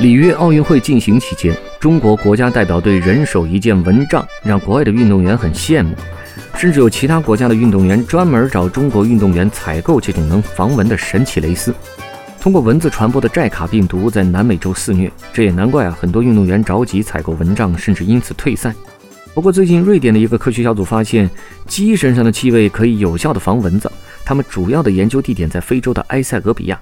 里约奥运会进行期间，中国国家代表队人手一件蚊帐，让国外的运动员很羡慕，甚至有其他国家的运动员专门找中国运动员采购这种能防蚊的神奇蕾丝。通过蚊子传播的寨卡病毒在南美洲肆虐，这也难怪啊，很多运动员着急采购蚊帐，甚至因此退赛。不过最近，瑞典的一个科学小组发现，鸡身上的气味可以有效的防蚊子。他们主要的研究地点在非洲的埃塞俄比亚。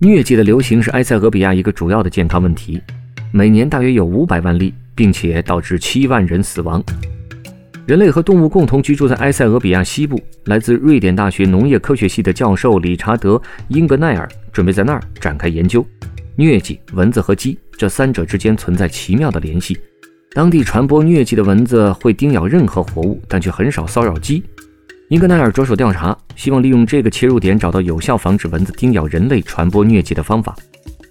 疟疾的流行是埃塞俄比亚一个主要的健康问题，每年大约有五百万例，并且导致七万人死亡。人类和动物共同居住在埃塞俄比亚西部。来自瑞典大学农业科学系的教授理查德·英格奈尔准备在那儿展开研究。疟疾、蚊子和鸡这三者之间存在奇妙的联系。当地传播疟疾的蚊子会叮咬任何活物，但却很少骚扰鸡。英格奈尔着手调查，希望利用这个切入点找到有效防止蚊子叮咬人类、传播疟疾的方法。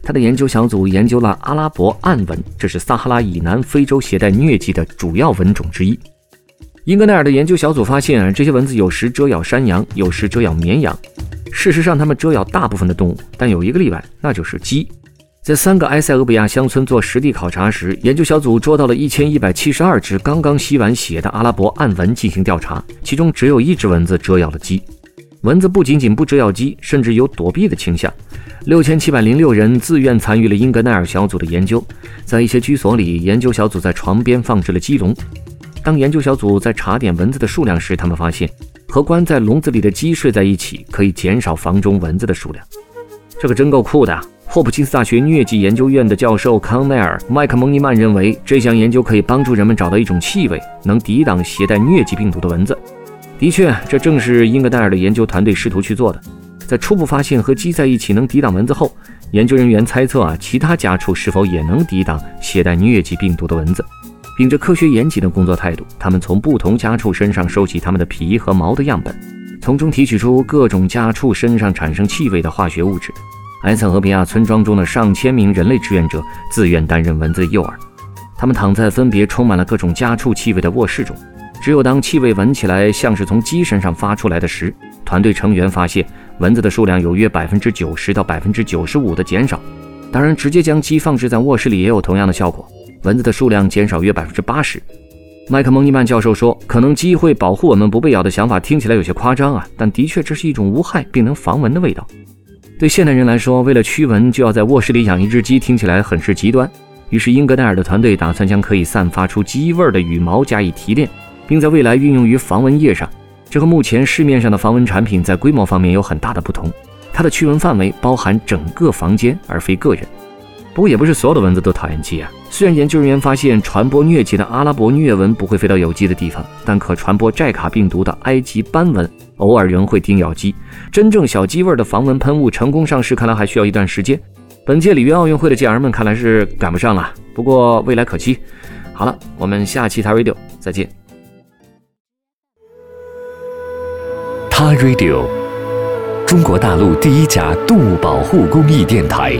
他的研究小组研究了阿拉伯暗蚊，这是撒哈拉以南非洲携带疟疾的主要蚊种之一。英格奈尔的研究小组发现，这些蚊子有时蛰咬山羊，有时蛰咬绵羊。事实上，它们蛰咬大部分的动物，但有一个例外，那就是鸡。在三个埃塞俄比亚乡村做实地考察时，研究小组捉到了一千一百七十二只刚刚吸完血的阿拉伯暗蚊进行调查，其中只有一只蚊子蛰咬了鸡。蚊子不仅仅不蛰咬鸡，甚至有躲避的倾向。六千七百零六人自愿参与了英格奈尔小组的研究，在一些居所里，研究小组在床边放置了鸡笼。当研究小组在查点蚊子的数量时，他们发现和关在笼子里的鸡睡在一起，可以减少房中蚊子的数量。这可真够酷的！霍普金斯大学疟疾研究院的教授康奈尔·麦克蒙尼曼认为，这项研究可以帮助人们找到一种气味能抵挡携带疟疾病毒的蚊子。的确，这正是英格戴尔的研究团队试图去做的。在初步发现和鸡在一起能抵挡蚊子后，研究人员猜测啊，其他家畜是否也能抵挡携带疟疾病毒的蚊子。秉着科学严谨的工作态度，他们从不同家畜身上收集它们的皮和毛的样本，从中提取出各种家畜身上产生气味的化学物质。埃塞俄比亚村庄中的上千名人类志愿者自愿担任蚊子诱饵，他们躺在分别充满了各种家畜气味的卧室中。只有当气味闻起来像是从鸡身上发出来的时，团队成员发现蚊子的数量有约百分之九十到百分之九十五的减少。当然，直接将鸡放置在卧室里也有同样的效果，蚊子的数量减少约百分之八十。麦克蒙尼曼教授说：“可能鸡会保护我们不被咬的想法听起来有些夸张啊，但的确这是一种无害并能防蚊的味道。”对现代人来说，为了驱蚊就要在卧室里养一只鸡，听起来很是极端。于是，英格戴尔的团队打算将可以散发出鸡味儿的羽毛加以提炼，并在未来运用于防蚊液上。这和目前市面上的防蚊产品在规模方面有很大的不同。它的驱蚊范围包含整个房间，而非个人。不过，也不是所有的蚊子都讨厌鸡啊。虽然研究人员发现传播疟疾的阿拉伯疟蚊不会飞到有鸡的地方，但可传播寨卡病毒的埃及斑蚊偶尔仍会叮咬鸡。真正小鸡味的防蚊喷雾成功上市，看来还需要一段时间。本届里约奥运会的健儿们看来是赶不上了，不过未来可期。好了，我们下期 t Radio 再见。t Radio，中国大陆第一家动物保护公益电台，